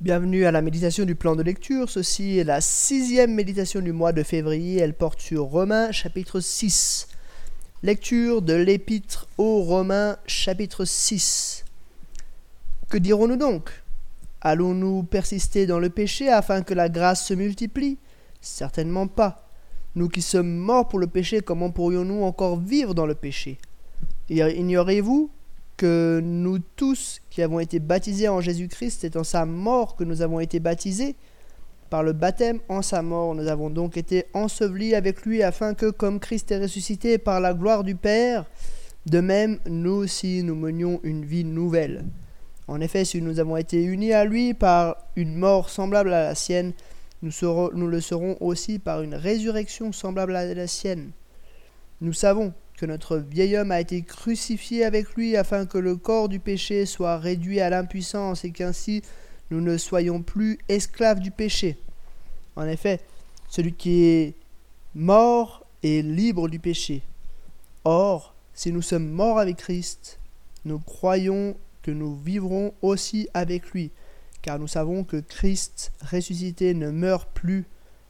Bienvenue à la méditation du plan de lecture. Ceci est la sixième méditation du mois de février. Elle porte sur Romains chapitre 6. Lecture de l'épître aux Romains chapitre 6. Que dirons-nous donc? Allons-nous persister dans le péché afin que la grâce se multiplie? Certainement pas. Nous qui sommes morts pour le péché, comment pourrions-nous encore vivre dans le péché? Ignorez-vous? Que nous tous qui avons été baptisés en Jésus-Christ, c'est en sa mort que nous avons été baptisés. Par le baptême en sa mort, nous avons donc été ensevelis avec lui afin que, comme Christ est ressuscité par la gloire du Père, de même nous aussi nous menions une vie nouvelle. En effet, si nous avons été unis à lui par une mort semblable à la sienne, nous, nous le serons aussi par une résurrection semblable à la sienne. Nous savons que notre vieil homme a été crucifié avec lui afin que le corps du péché soit réduit à l'impuissance et qu'ainsi nous ne soyons plus esclaves du péché. En effet, celui qui est mort est libre du péché. Or, si nous sommes morts avec Christ, nous croyons que nous vivrons aussi avec lui, car nous savons que Christ ressuscité ne meurt plus,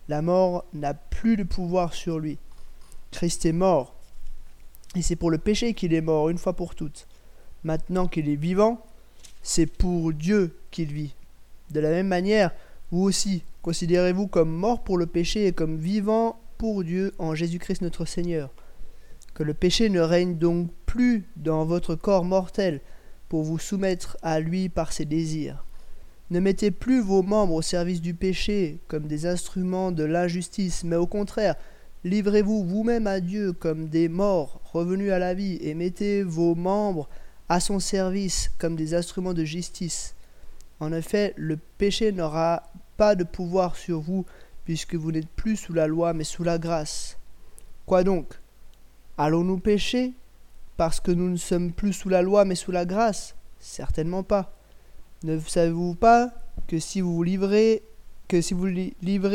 la mort n'a plus de pouvoir sur lui. Christ est mort, et c'est pour le péché qu'il est mort une fois pour toutes. Maintenant qu'il est vivant, c'est pour Dieu qu'il vit. De la même manière, vous aussi, considérez-vous comme mort pour le péché et comme vivant pour Dieu en Jésus-Christ notre Seigneur. Que le péché ne règne donc plus dans votre corps mortel pour vous soumettre à lui par ses désirs. Ne mettez plus vos membres au service du péché comme des instruments de l'injustice, mais au contraire, Livrez-vous vous-même à Dieu comme des morts revenus à la vie et mettez vos membres à son service comme des instruments de justice. En effet, le péché n'aura pas de pouvoir sur vous puisque vous n'êtes plus sous la loi mais sous la grâce. Quoi donc? Allons-nous pécher parce que nous ne sommes plus sous la loi mais sous la grâce? Certainement pas. Ne savez-vous pas que si vous vous livrez que si vous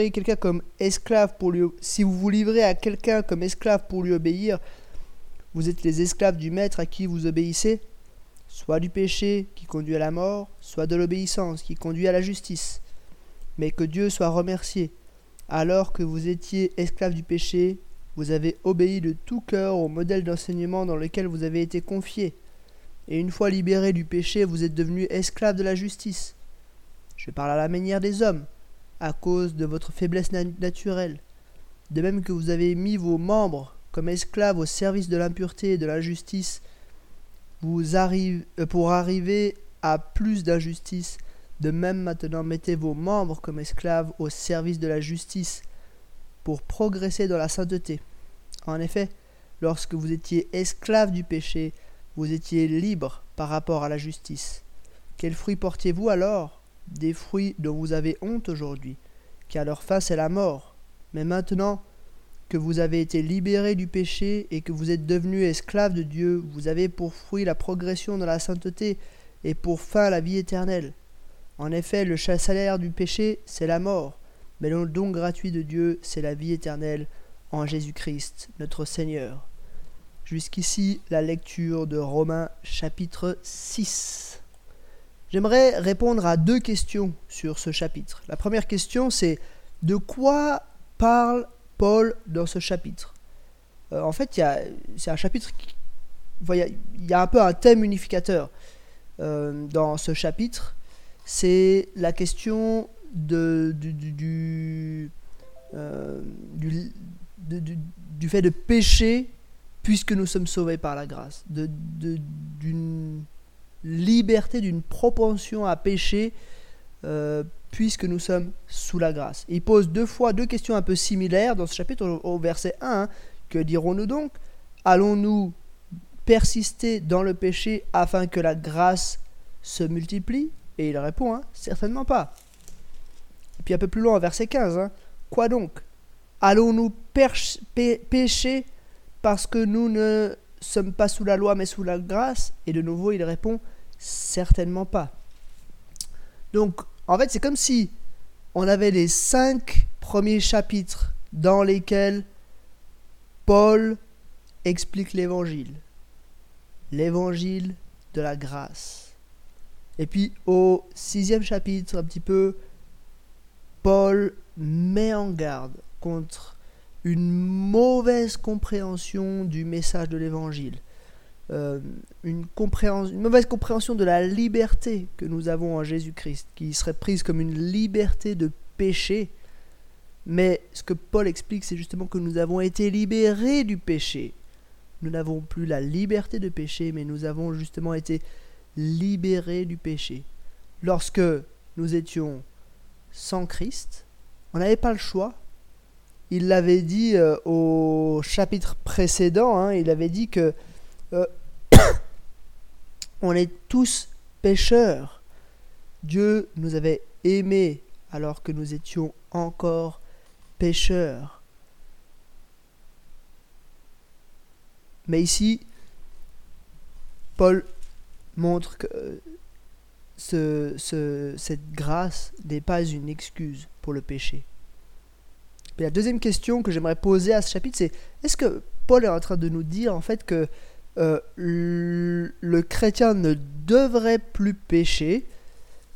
quelqu'un comme esclave pour si vous vous livrez à quelqu'un comme esclave pour lui obéir, vous êtes les esclaves du maître à qui vous obéissez, soit du péché qui conduit à la mort, soit de l'obéissance qui conduit à la justice. Mais que Dieu soit remercié. Alors que vous étiez esclave du péché, vous avez obéi de tout cœur au modèle d'enseignement dans lequel vous avez été confié. Et une fois libéré du péché, vous êtes devenu esclave de la justice. Je parle à la manière des hommes à cause de votre faiblesse naturelle. De même que vous avez mis vos membres comme esclaves au service de l'impureté et de l'injustice, vous arrivez, euh, pour arriver à plus d'injustice, de même maintenant mettez vos membres comme esclaves au service de la justice, pour progresser dans la sainteté. En effet, lorsque vous étiez esclaves du péché, vous étiez libres par rapport à la justice. Quels fruits portiez-vous alors? Des fruits dont vous avez honte aujourd'hui, car leur fin c'est la mort. Mais maintenant que vous avez été libérés du péché et que vous êtes devenus esclaves de Dieu, vous avez pour fruit la progression dans la sainteté et pour fin la vie éternelle. En effet, le salaire du péché, c'est la mort, mais le don gratuit de Dieu, c'est la vie éternelle en Jésus-Christ, notre Seigneur. Jusqu'ici, la lecture de Romains chapitre 6. J'aimerais répondre à deux questions sur ce chapitre. La première question, c'est de quoi parle Paul dans ce chapitre euh, En fait, c'est un chapitre qui... Il y a un peu un thème unificateur euh, dans ce chapitre. C'est la question euh, du, fait de pécher puisque nous sommes sauvés par la grâce. D'une liberté d'une propension à pécher puisque nous sommes sous la grâce. Il pose deux fois deux questions un peu similaires dans ce chapitre au, verset 1. Hein. Que dirons-nous donc? Allons-nous persister dans le péché afin que la grâce se multiplie? Et il répond, hein, certainement pas. Et puis un peu plus loin, verset 15, hein. quoi donc? Allons-nous pécher parce que nous ne sommes pas sous la loi mais sous la grâce? Et de nouveau, il répond, Certainement pas. Donc, en fait, c'est comme si on avait les cinq premiers chapitres dans lesquels Paul explique l'évangile. L'évangile de la grâce. Et puis au sixième chapitre, un petit peu, Paul met en garde contre une mauvaise compréhension du message de l'évangile. Euh, une, mauvaise compréhension de la liberté que nous avons en Jésus-Christ, qui serait prise comme une liberté de péché. Mais ce que Paul explique, c'est justement que nous avons été libérés du péché. Nous n'avons plus la liberté de péché, mais nous avons justement été libérés du péché. Lorsque nous étions sans Christ, on n'avait pas le choix. Il l'avait dit euh, au chapitre précédent, hein, il avait dit que euh, on est tous pécheurs. Dieu nous avait aimés alors que nous étions encore pécheurs. Mais ici, Paul montre que ce, cette grâce n'est pas une excuse pour le péché. La deuxième question que j'aimerais poser à ce chapitre, c'est est-ce que Paul est en train de nous dire en fait que euh, le, chrétien ne devrait plus pécher.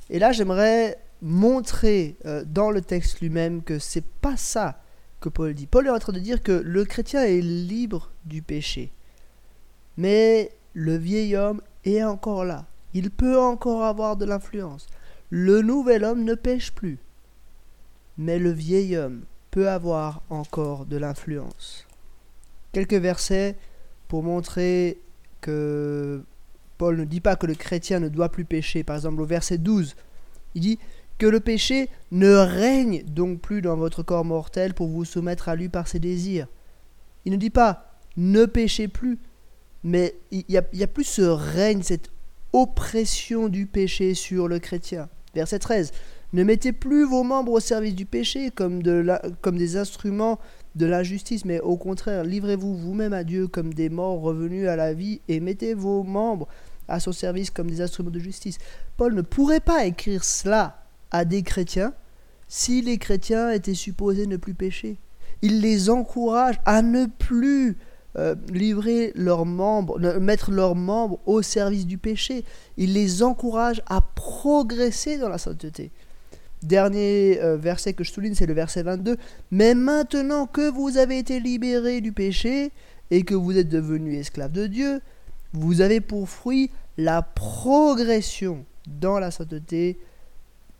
Et là, j'aimerais montrer euh, dans le texte lui-même que c'est pas ça que Paul dit. Paul est en train de dire que le chrétien est libre du péché. Mais le vieil homme est encore là. Il peut encore avoir de l'influence. Le nouvel homme ne pêche plus. Mais le vieil homme peut avoir encore de l'influence. Quelques versets pour montrer que Paul ne dit pas que le chrétien ne doit plus pécher. Par exemple, au verset 12, il dit que le péché ne règne donc plus dans votre corps mortel pour vous soumettre à lui par ses désirs. Il ne dit pas ne péchez plus, mais il n'y a, plus ce règne, cette oppression du péché sur le chrétien. Verset 13. Ne mettez plus vos membres au service du péché comme des instruments de l'injustice, mais au contraire, livrez-vous vous-même à Dieu comme des morts revenus à la vie et mettez vos membres à son service comme des instruments de justice. Paul ne pourrait pas écrire cela à des chrétiens si les chrétiens étaient supposés ne plus pécher. Il les encourage à ne plus euh, livrer leurs membres, mettre leurs membres au service du péché. Il les encourage à progresser dans la sainteté. Dernier euh, verset que je souligne, c'est le verset 22. Mais maintenant que vous avez été libérés du péché et que vous êtes devenus esclaves de Dieu, vous avez pour fruit la progression dans la sainteté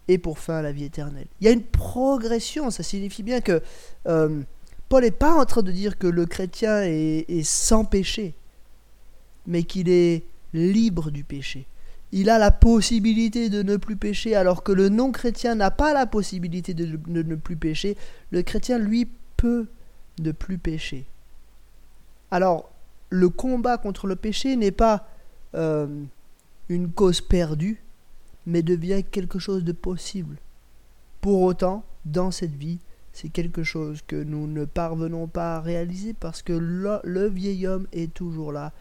et pour fin la vie éternelle. Il y a une progression, ça signifie bien que euh, Paul n'est pas en train de dire que le chrétien est sans péché, mais qu'il est libre du péché il a la possibilité de ne plus pécher, alors que le non-chrétien n'a pas la possibilité de, ne plus pécher. Le chrétien, lui, peut ne plus pécher. Alors, le combat contre le péché n'est pas euh, une cause perdue, mais devient quelque chose de possible. Pour autant, dans cette vie, c'est quelque chose que nous ne parvenons pas à réaliser parce que le vieil homme est toujours là,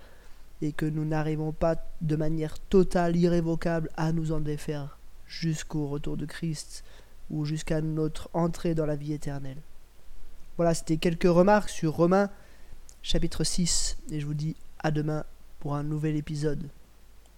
et que nous n'arrivons pas de manière totale, irrévocable à nous en défaire jusqu'au retour de Christ ou jusqu'à notre entrée dans la vie éternelle. Voilà, c'était quelques remarques sur Romains chapitre 6 et je vous dis à demain pour un nouvel épisode.